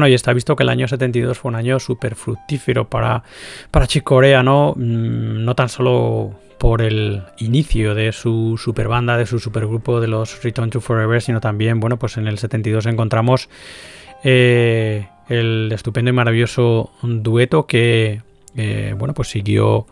Bueno, y está visto que el año 72 fue un año súper fructífero para, para Chicorea, ¿no? Mm, no tan solo por el inicio de su super banda, de su supergrupo de los Return to Forever, sino también, bueno, pues en el 72 encontramos eh, el estupendo y maravilloso dueto que, eh, bueno, pues siguió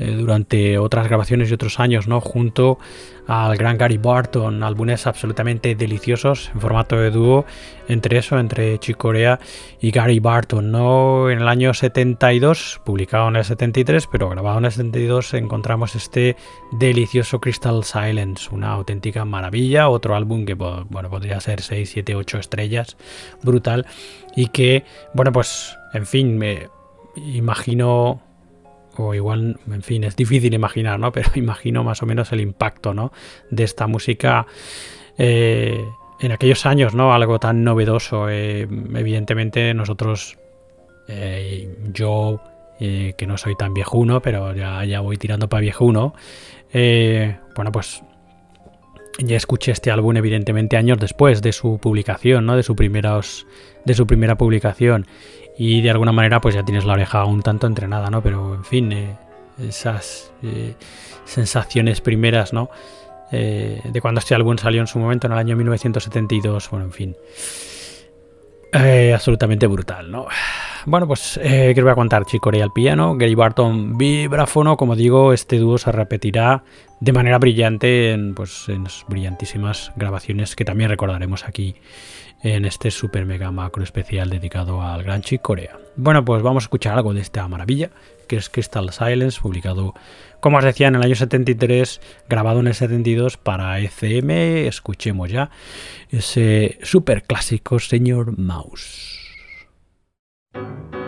eh, durante otras grabaciones y otros años, ¿no? Junto al gran Gary Barton, álbumes absolutamente deliciosos en formato de dúo, entre eso, entre Chicorea y Gary Barton, ¿no? En el año 72, publicado en el 73, pero grabado en el 72, encontramos este delicioso Crystal Silence, una auténtica maravilla, otro álbum que, bueno, podría ser 6, 7, 8 estrellas, brutal, y que, bueno, pues, en fin, me imagino o igual, en fin, es difícil imaginar, ¿no? Pero imagino más o menos el impacto, ¿no? De esta música eh, en aquellos años, ¿no? Algo tan novedoso. Eh, evidentemente nosotros, eh, yo, que no soy tan viejuno, pero ya, ya voy tirando para viejuno, bueno, pues ya escuché este álbum evidentemente años después de su publicación, ¿no? De, su primeros, de su primera publicación y de alguna manera pues ya tienes la oreja un tanto entrenada, ¿no? Pero en fin, eh, esas eh, sensaciones primeras, ¿no? Eh, de cuando este álbum salió en su momento en el año 1972, bueno, en fin. absolutamente brutal, ¿no? Bueno, pues eh, que os voy a contar, Chicorea al piano, Gary Barton vibráfono, como digo, este dúo se repetirá de manera brillante en, pues, en brillantísimas grabaciones que también recordaremos aquí en este super mega macro especial dedicado al Gran Chick Corea. Bueno, pues vamos a escuchar algo de esta maravilla, que es Crystal Silence, publicado, como os decía, en el año 73, grabado en el 72 para ECM. Escuchemos ya ese super clásico Señor Mouse. Thank you.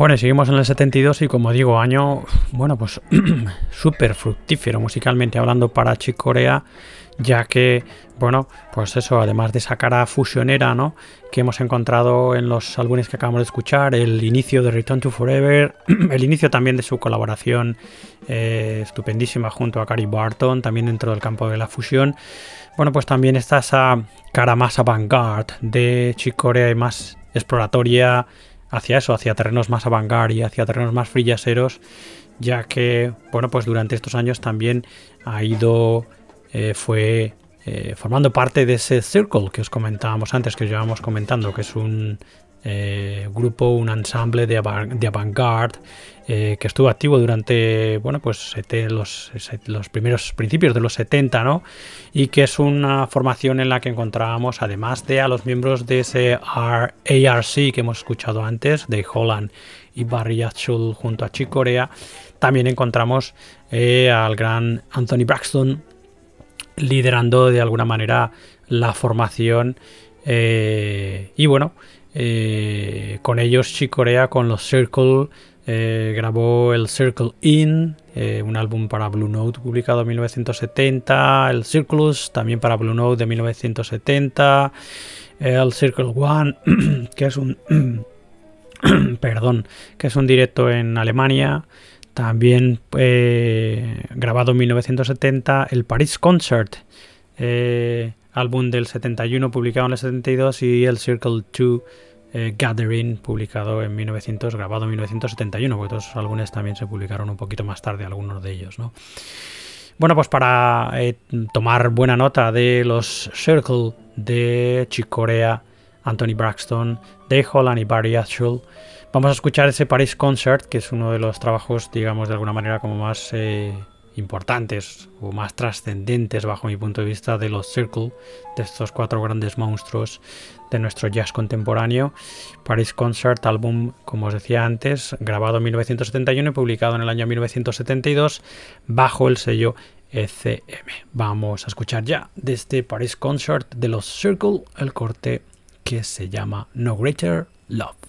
Bueno, seguimos en el 72 y como digo, año, bueno, pues súper fructífero musicalmente hablando para Chick Corea, ya que, bueno, pues eso, además de esa cara fusionera, ¿no? Que hemos encontrado en los álbumes que acabamos de escuchar, el inicio de Return to Forever, el inicio también de su colaboración eh, estupendísima junto a Cary Barton, también dentro del campo de la fusión. Bueno, pues también está esa cara más avant-garde de Chick Corea y más exploratoria hacia eso, hacia terrenos más avant y hacia terrenos más frillaseros, ya que, bueno, pues durante estos años también ha ido, eh, fue eh, formando parte de ese Circle que os comentábamos antes, que os llevábamos comentando, que es un eh, grupo, un ensamble de, avant-garde eh, que estuvo activo durante bueno, pues los, los, primeros principios de los 70, ¿no? Y que es una formación en la que encontrábamos, además de a los miembros de ese ARC que hemos escuchado antes, de Holland y Barry Atchul junto a Chick Corea, también encontramos eh, al gran Anthony Braxton liderando de alguna manera la formación. y bueno, eh, con ellos Chicorea con los Circle eh, grabó el Circle In, eh, un álbum para Blue Note publicado en 1970, el Circulus también para Blue Note de 1970, el Circle One, que es un perdón, que es un directo en Alemania, también grabado en 1970, el Paris Concert, álbum del 71 publicado en el 72 y el Circle 2 eh, Gathering publicado en 1900, grabado en 1971, porque todos los álbumes también se publicaron un poquito más tarde, algunos de ellos, ¿no? Bueno, pues para eh, tomar buena nota de los Circle de Chick Corea, Anthony Braxton, Dave Holland y Barry Ashul, vamos a escuchar ese Paris Concert, que es uno de los trabajos, digamos, de alguna manera como más eh, importantes o más trascendentes bajo mi punto de vista de los Circle, de estos cuatro grandes monstruos de nuestro jazz contemporáneo. Paris Concert, álbum, como os decía antes, grabado en 1971 y publicado en el año 1972 bajo el sello ECM. Vamos a escuchar ya desde Paris Concert de los Circle el corte que se llama No Greater Love.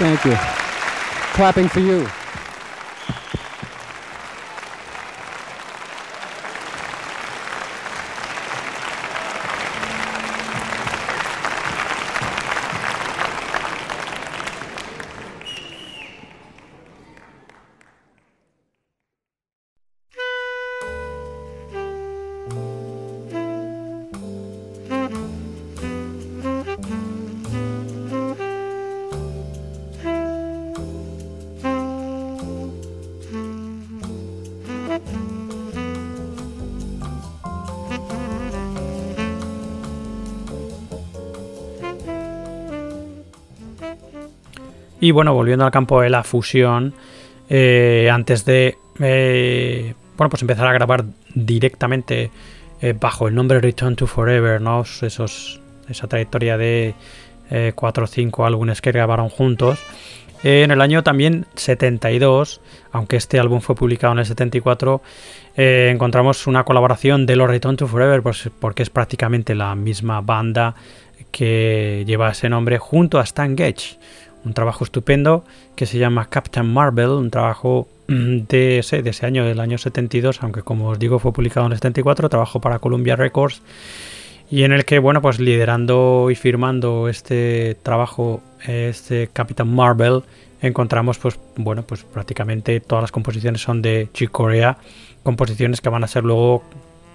Thank you. Clapping for you. Y bueno, volviendo al campo de la fusión, eh, antes de eh, bueno, pues empezar a grabar directamente eh, bajo el nombre Return to Forever, ¿no? Esos, esa trayectoria de 4 o 5 álbumes que grabaron juntos. en el año también 72, aunque este álbum fue publicado en el 74, encontramos una colaboración de los Return to Forever, pues, porque es prácticamente la misma banda que lleva ese nombre junto a Stan Getch un trabajo estupendo que se llama Captain Marvel, un trabajo mm, de ese, de ese año, del año 72, aunque como os digo fue publicado en el 74, trabajo para Columbia Records y en el que, bueno, pues liderando y firmando este trabajo, este Captain Marvel, encontramos, pues, bueno, pues prácticamente todas las composiciones son de Chick Corea, composiciones que van a ser luego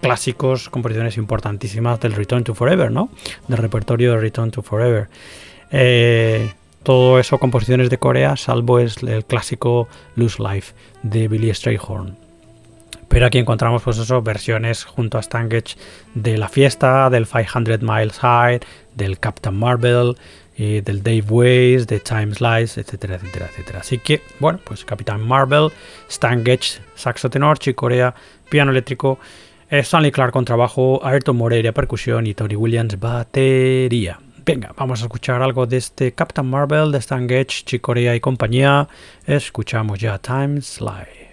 clásicos, composiciones importantísimas del Return to Forever, ¿no? Del repertorio de Return to Forever. Eh, todo eso composiciones de Corea, salvo es el clásico Loose Life de Billy Strayhorn. Pero aquí encontramos pues eso, versiones junto a Stangage de La Fiesta, del 500 Miles High, del Captain Marvel, y del Dave Ways, de Time Slice, etcétera, etcétera, etcétera. Así que, bueno, pues Captain Marvel, Stan saxo tenor, Corea, piano eléctrico, eh, Stanley Clark con trabajo, Ayrton Moreira percusión y Tony Williams batería. Venga, vamos a escuchar algo de este Captain Marvel de Stan Getch, Chicorea y compañía. Escuchamos ya Time Slide.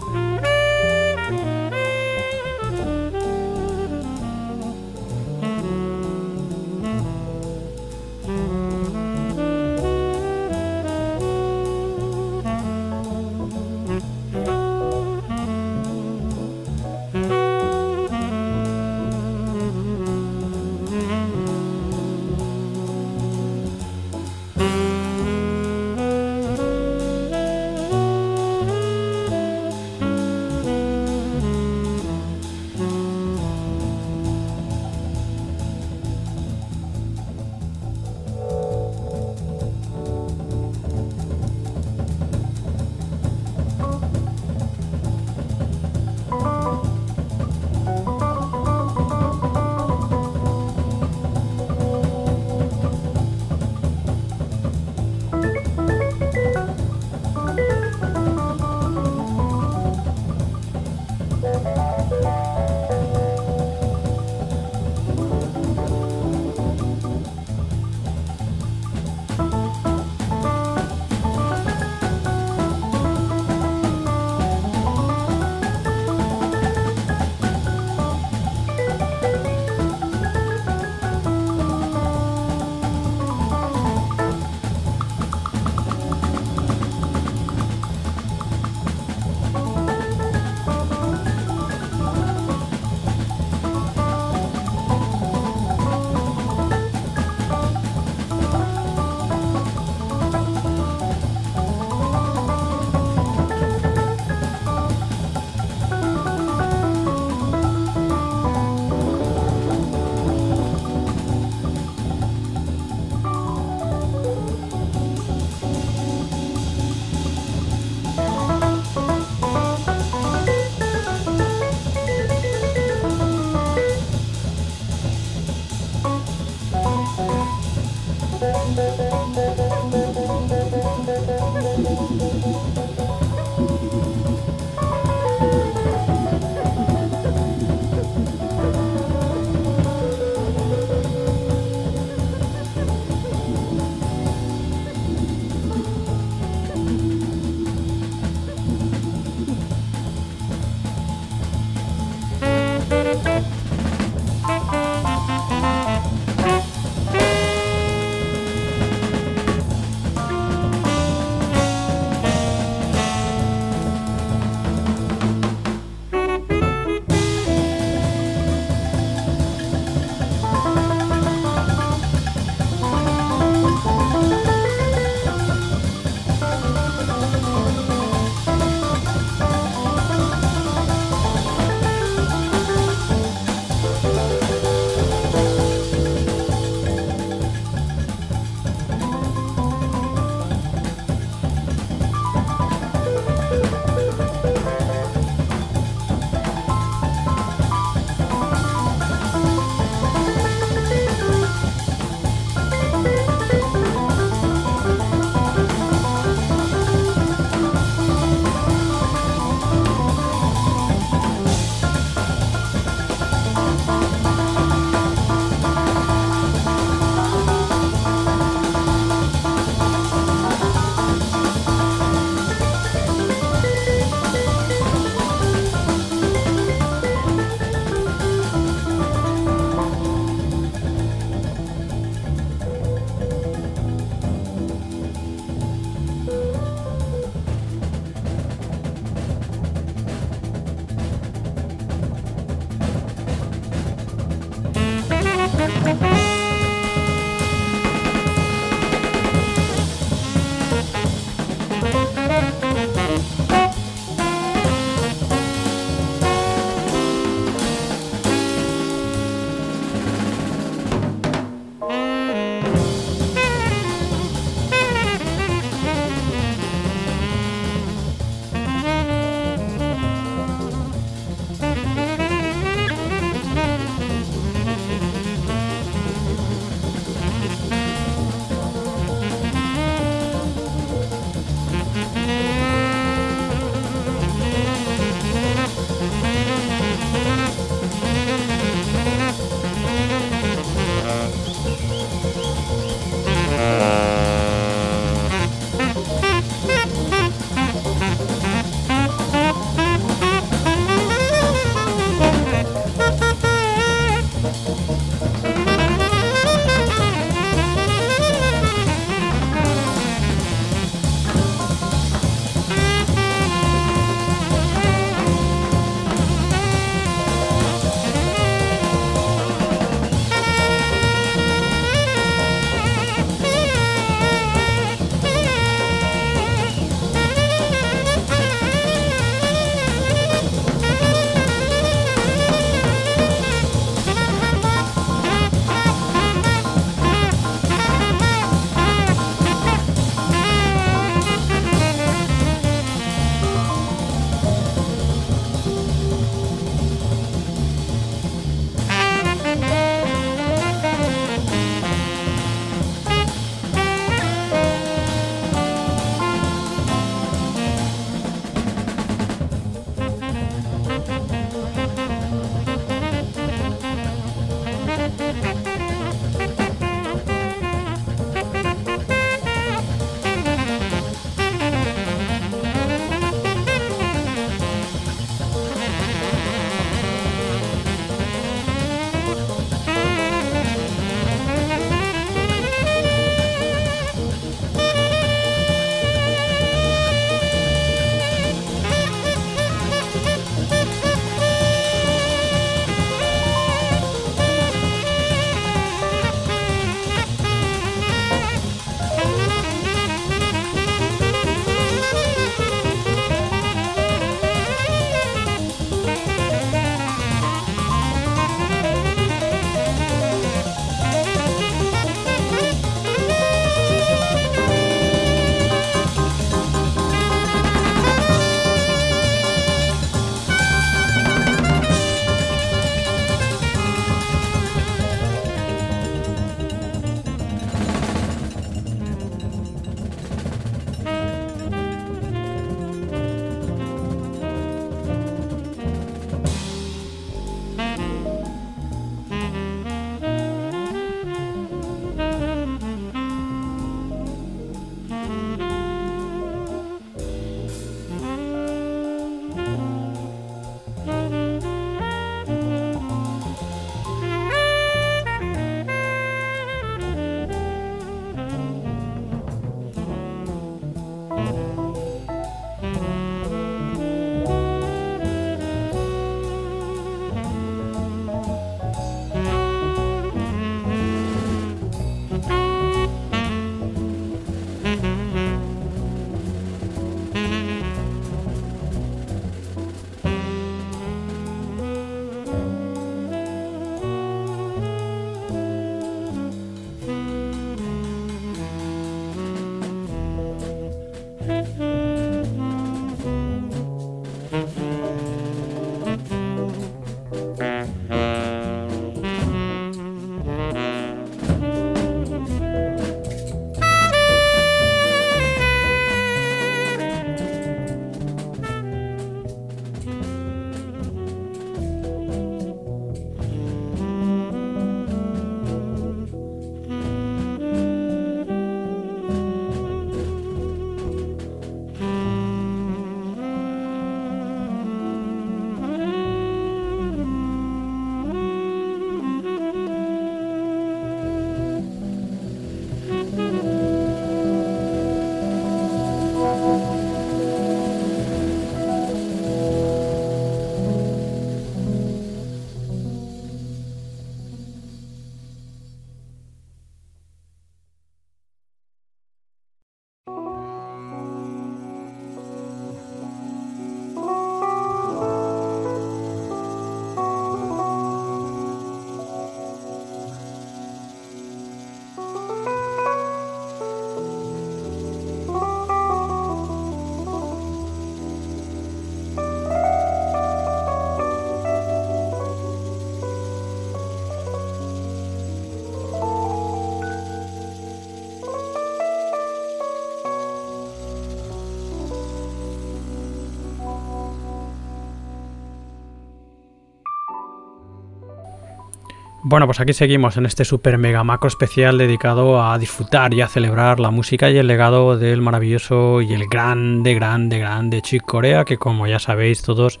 Bueno, pues aquí seguimos en este super mega macro especial dedicado a disfrutar y a celebrar la música y el legado del maravilloso y el grande, grande, grande Chick Corea, que como ya sabéis todos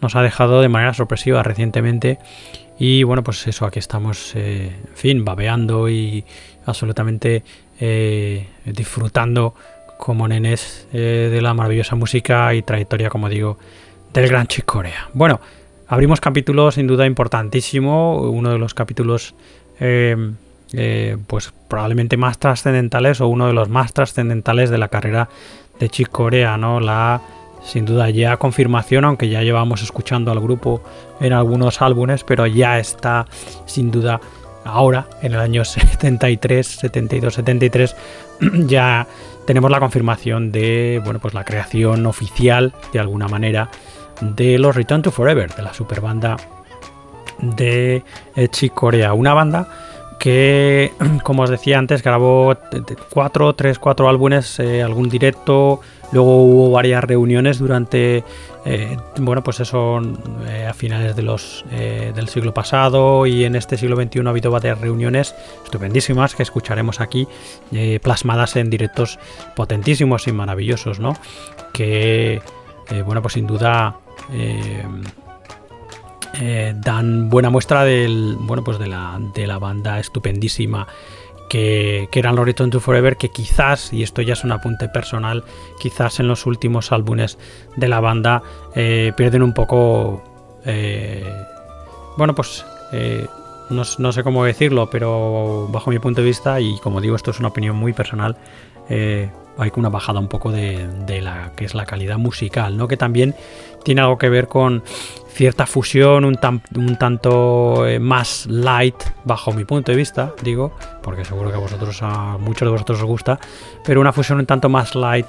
nos ha dejado de manera sorpresiva recientemente. Y bueno, pues eso, aquí estamos, eh, en fin, babeando y absolutamente eh, disfrutando como nenes eh, de la maravillosa música y trayectoria, como digo, del gran Chick Corea. Bueno, abrimos capítulo sin duda importantísimo, uno de los capítulos em, eh, pues probablemente más trascendentales o uno de los más trascendentales de la carrera de Chick Corea, ¿no? La sin duda ya confirmación, aunque ya llevamos escuchando al grupo en algunos álbumes, pero ya está sin duda ahora, en el año 73, 72, 73, ya tenemos la confirmación de, bueno, pues la creación oficial, de alguna manera, de los Return to Forever, de la super banda de Chick Corea. Una banda que, como os decía antes, grabó cuatro, tres, cuatro álbumes, eh, algún directo, luego hubo varias reuniones durante, eh, bueno, pues eso eh, a finales de los, del siglo pasado y en este siglo XXI ha habido varias reuniones estupendísimas que escucharemos aquí, plasmadas en directos potentísimos y maravillosos, ¿no? Que, bueno, pues sin duda eh, eh, dan buena muestra del, bueno, pues de, la, de la banda estupendísima que, eran los Return to Forever, que quizás, y esto ya es un apunte personal, quizás en los últimos álbumes de la banda eh, pierden un poco, bueno, pues no, sé cómo decirlo, pero bajo mi punto de vista, y como digo, esto es una opinión muy personal, hay una bajada un poco de, de, la que es la calidad musical, ¿no? Que también tiene algo que ver con cierta fusión un, tanto eh, más light, bajo mi punto de vista, digo, porque seguro que a vosotros, a muchos de vosotros os gusta, pero una fusión un tanto más light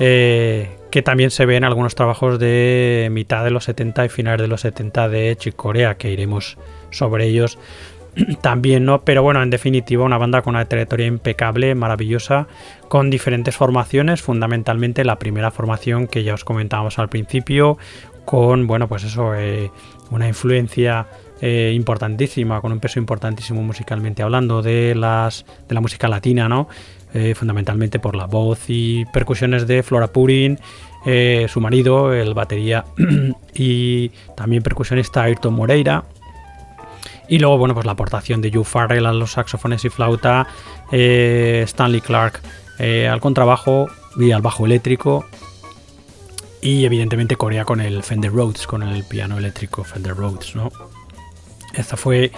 eh, que también se ve en algunos trabajos de mitad de los 70 y finales de los 70 de Chick Corea, que iremos sobre ellos también, ¿no? Pero bueno, en definitiva, una banda con una trayectoria impecable, maravillosa, con diferentes formaciones, fundamentalmente la primera formación que ya os comentábamos al principio, con, bueno, pues eso, eh, una influencia eh, importantísima, con un peso importantísimo musicalmente hablando de, las, de la música latina, ¿no? Eh, fundamentalmente por la voz y percusiones de Flora Purin, su marido, el batería y también percusionista Ayrton Moreira, y luego, bueno, pues la aportación de Joe Farrell a los saxofones y flauta, eh, Stanley Clark eh, al contrabajo y al bajo eléctrico. Y evidentemente Corea con el Fender Rhodes, con el piano eléctrico Fender Rhodes, ¿no? Esta fue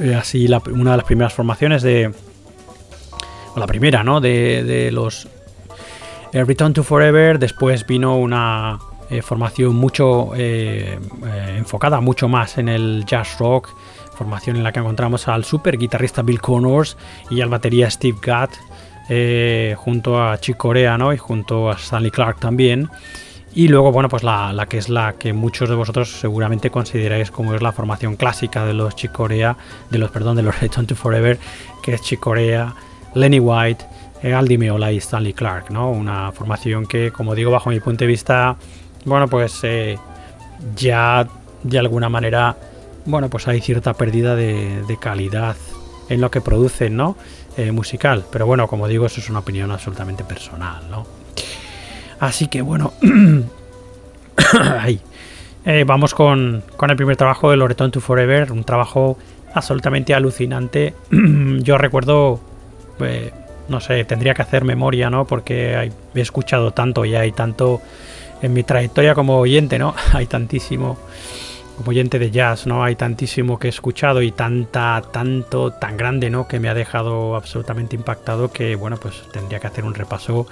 eh, así una de las primeras formaciones de. O la primera, ¿no? De, de los Return to Forever. Después vino una formación mucho enfocada, mucho más en el jazz rock formación en la que encontramos al super guitarrista Bill Connors y al batería Steve Gadd, eh, junto a Chick Corea y junto a Stanley Clark también. Y luego, bueno, pues la, que es la que muchos de vosotros seguramente consideráis como es la formación clásica de los Chick Corea, de los, perdón, de los Return to Forever, que es Chick Corea, Lenny White, eh, Aldi Meola y Stanley Clark, ¿no? Una formación que, como digo, bajo mi punto de vista, bueno, pues eh, ya de alguna manera bueno, pues hay cierta pérdida de, calidad en lo que producen, ¿no? Eh, musical. Pero bueno, como digo, eso es una opinión absolutamente personal, ¿no? Así que bueno, ahí. Eh, vamos con, el primer trabajo de Loreton to Forever, un trabajo absolutamente alucinante. Yo recuerdo, eh, no sé, tendría que hacer memoria, ¿no? Porque he escuchado tanto y hay tanto en mi trayectoria como oyente, ¿no? Hay tantísimo como oyente de jazz, ¿no? Hay tantísimo que he escuchado y tanta, tanto, tan grande, ¿no? Que me ha dejado absolutamente impactado que, bueno, pues tendría que hacer un repaso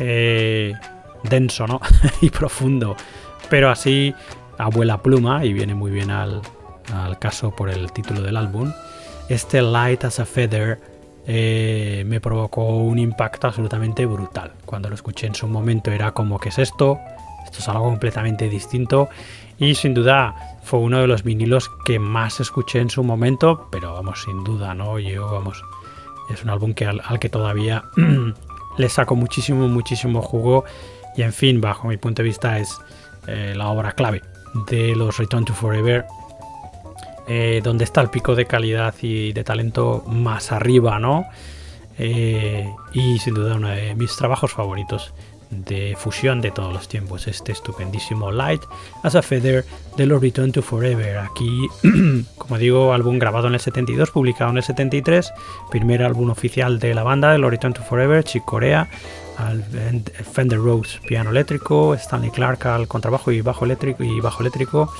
eh, denso, ¿no? y profundo. Pero así, abuela pluma, y viene muy bien al, caso por el título del álbum. Este Light as a Feather eh, me provocó un impacto absolutamente brutal. Cuando lo escuché en su momento era como, ¿qué es esto? Esto es algo completamente distinto y sin duda fue uno de los vinilos que más escuché en su momento, pero vamos, sin duda, ¿no? Yo, vamos, es un álbum que al, que todavía le saco muchísimo, muchísimo jugo y en fin, bajo mi punto de vista es eh, la obra clave de los Return to Forever eh, donde está el pico de calidad y de talento más arriba, ¿no? Eh, y sin duda uno de mis trabajos favoritos de fusión de todos los tiempos, este estupendísimo Light as a Feather de los Return to Forever. Aquí, como digo, álbum grabado en el 72, publicado en el 73, primer álbum oficial de la banda de los Return to Forever, Chick Corea, al Fender Rose piano eléctrico, Stanley Clark al contrabajo y bajo eléctrico y bajo eléctrico.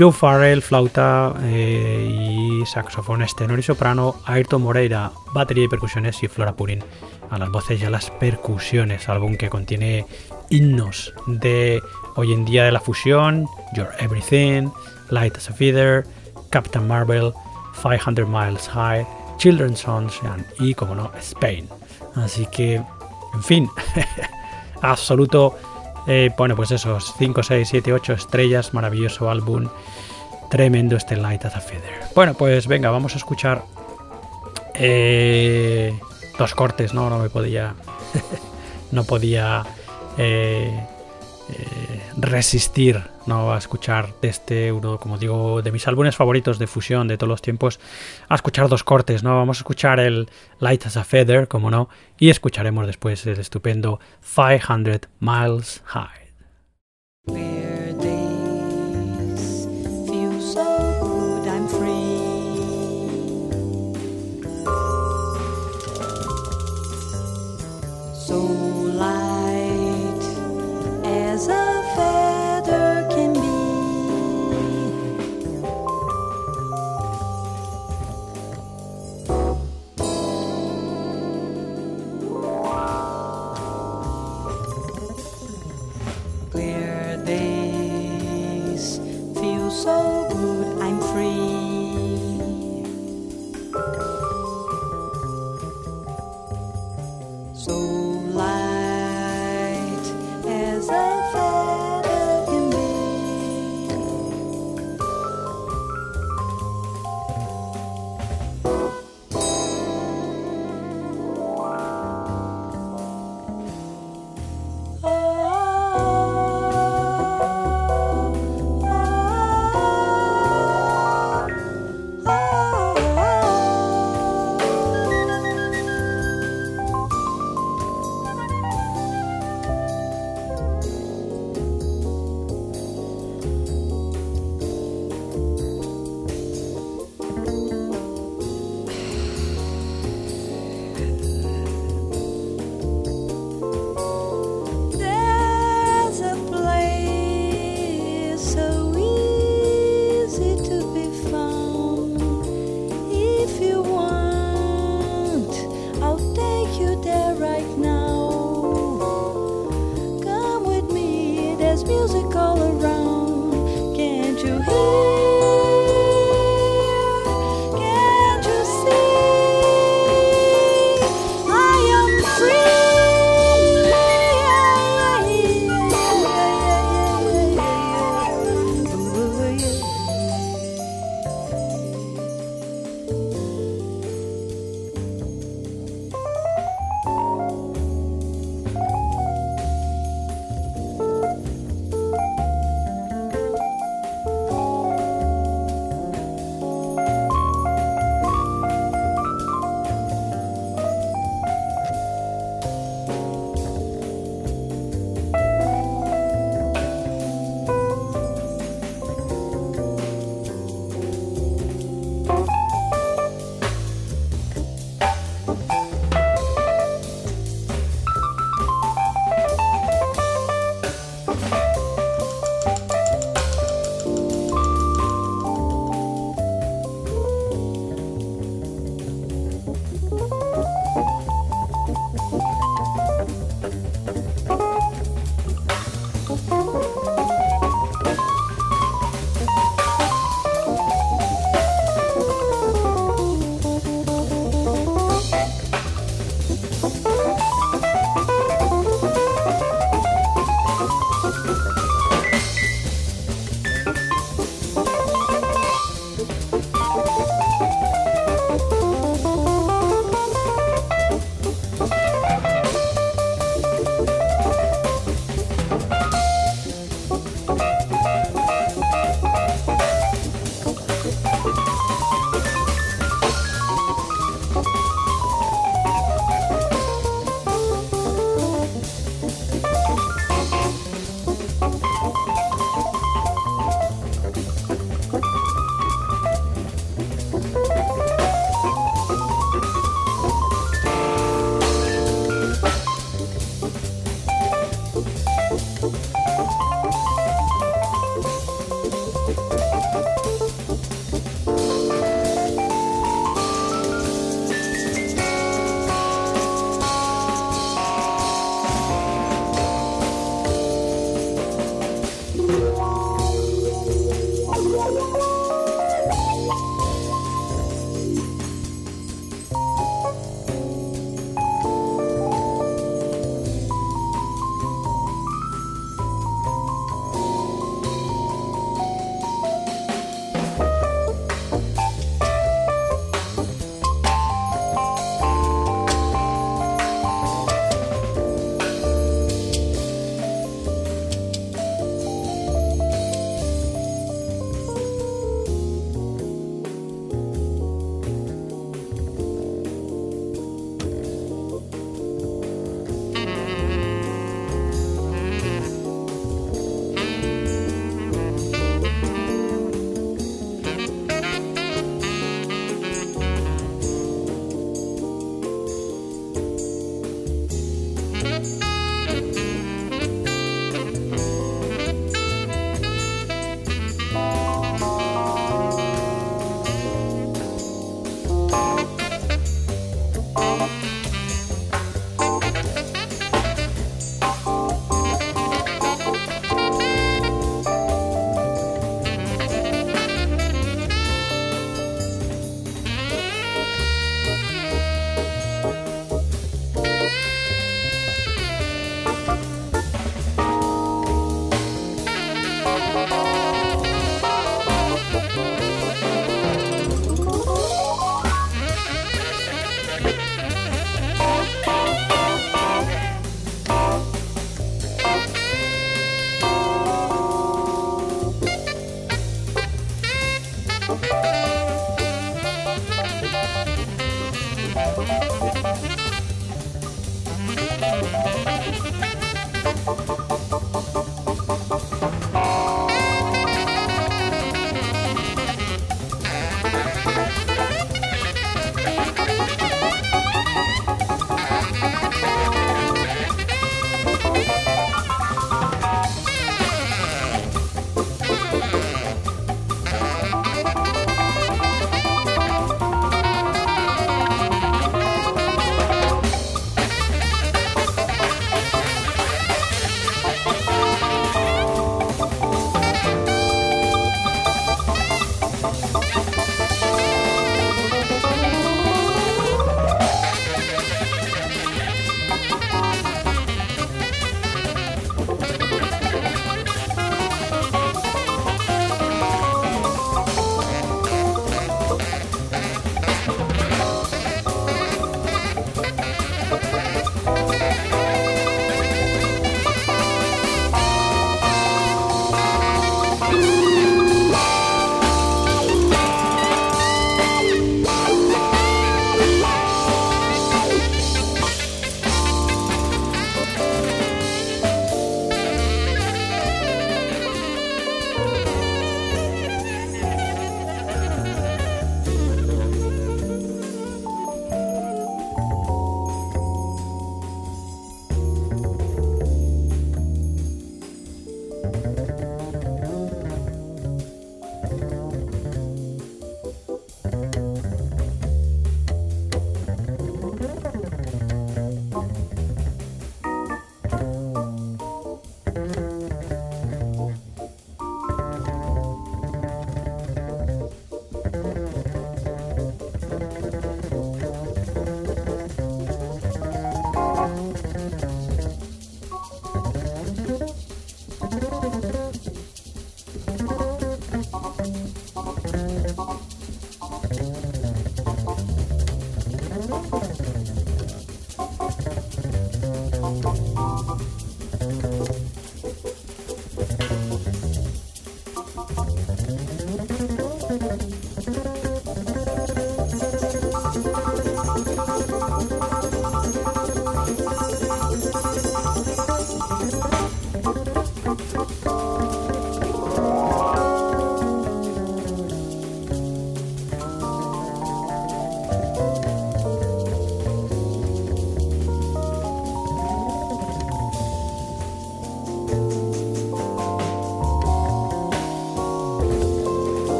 Joe Farrell, flauta eh, y saxofones tenor y soprano, Ayrton Moreira, batería y percusiones y Flora Purin a las voces y a las percusiones, álbum que contiene himnos de hoy en día de la fusión, Your Everything, Light as a Feather, Captain Marvel, 500 Miles High, Children's Songs y, como no, Spain. Así que, en fin, absoluto, eh, bueno, pues esos 5, 6, 7, 8 estrellas, maravilloso álbum, tremendo este Light as a Feather. Bueno, pues venga, vamos a escuchar eh, dos cortes, ¿no? No me podía. no podía eh, eh, resistir ¿no? a escuchar este uno, como digo, de mis álbumes favoritos de fusión de todos los tiempos, a escuchar dos cortes, ¿no? Vamos a escuchar el Light as a Feather, como no, y escucharemos después el estupendo 500 Miles High.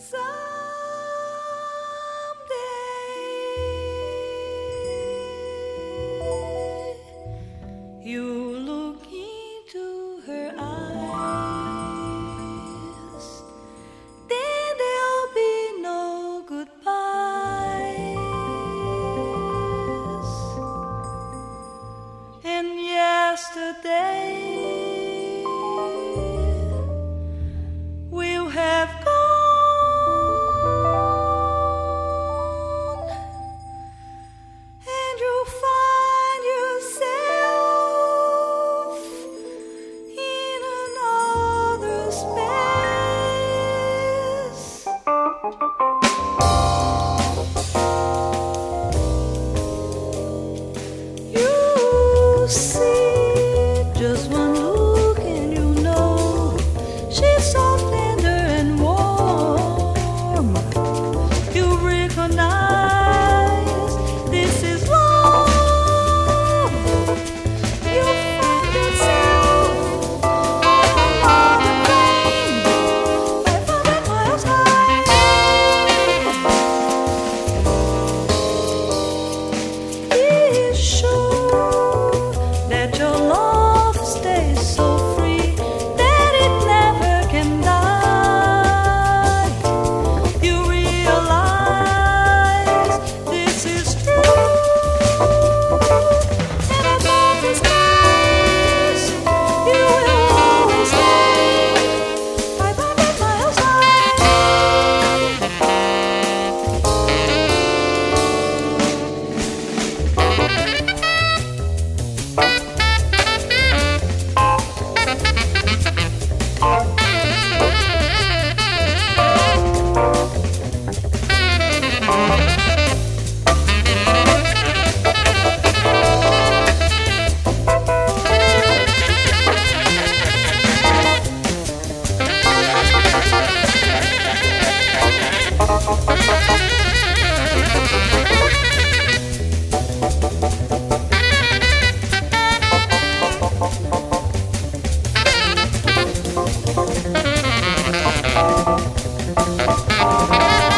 So Oh,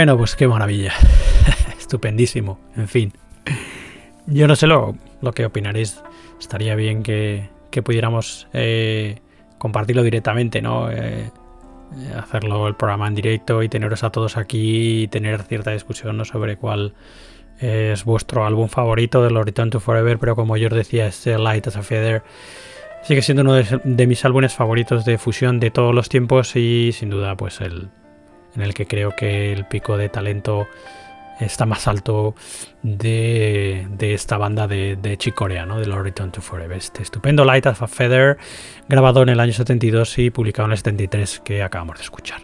Bueno, pues qué maravilla. Estupendísimo. En fin. Yo no sé lo, lo que opinaréis. Estaría bien que, pudiéramos eh, compartirlo directamente, ¿no? Eh, hacerlo el programa en directo y teneros a todos aquí y tener cierta discusión sobre cuál es vuestro álbum favorito de los to Forever, pero como yo os decía, este Light as a Feather sigue siendo uno de mis álbumes favoritos de fusión de todos los tiempos y sin duda pues el, en el que creo que el pico de talento está más alto de, esta banda de, de Chicorea, ¿no? de los Return to Forever. Este estupendo Light of a Feather, grabado en el año 72 y publicado en el 73, que acabamos de escuchar.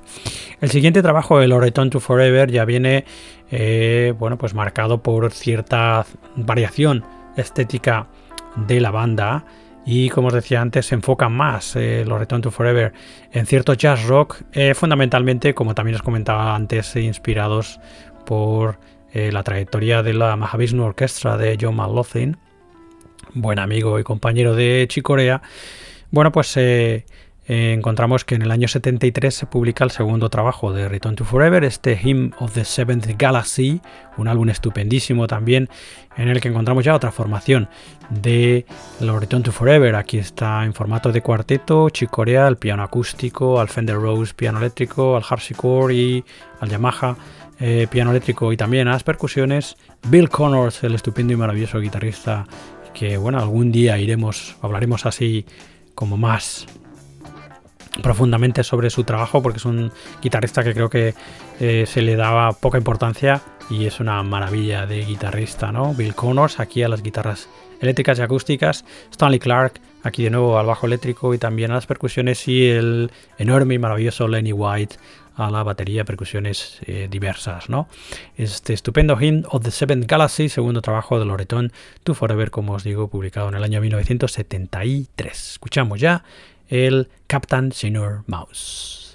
El siguiente trabajo, el Return to Forever, ya viene eh, bueno, pues marcado por cierta variación estética de la banda y como os decía antes, se enfocan más eh, los Return to Forever en cierto jazz rock, eh, fundamentalmente, como también os comentaba antes, inspirados por eh, la trayectoria de la Mahavishnu Orchestra de John McLaughlin, buen amigo y compañero de Chicorea. Bueno, pues eh, encontramos que en el año 73 se publica el segundo trabajo de Return to Forever, este Hymn of the Seventh Galaxy, un álbum estupendísimo también, en el que encontramos ya otra formación de los Return to Forever. Aquí está en formato de cuarteto, Chicorea, el piano acústico, al Fender Rose piano eléctrico, al harpsichord y al Yamaha eh, piano eléctrico y también a las percusiones. Bill Connors, el estupendo y maravilloso guitarrista, que bueno, algún día iremos, hablaremos así como más profundamente sobre su trabajo porque es un guitarrista que creo que eh, se le daba poca importancia y es una maravilla de guitarrista, ¿no? Bill Connors aquí a las guitarras eléctricas y acústicas, Stanley Clark aquí de nuevo al bajo eléctrico y también a las percusiones y el enorme y maravilloso Lenny White a la batería, percusiones eh, diversas, ¿no? Este estupendo Hymn of the Seventh Galaxy, segundo trabajo de Loreton To Forever, como os digo, publicado en el año 1973. Escuchamos ya el Captain Senior Mouse.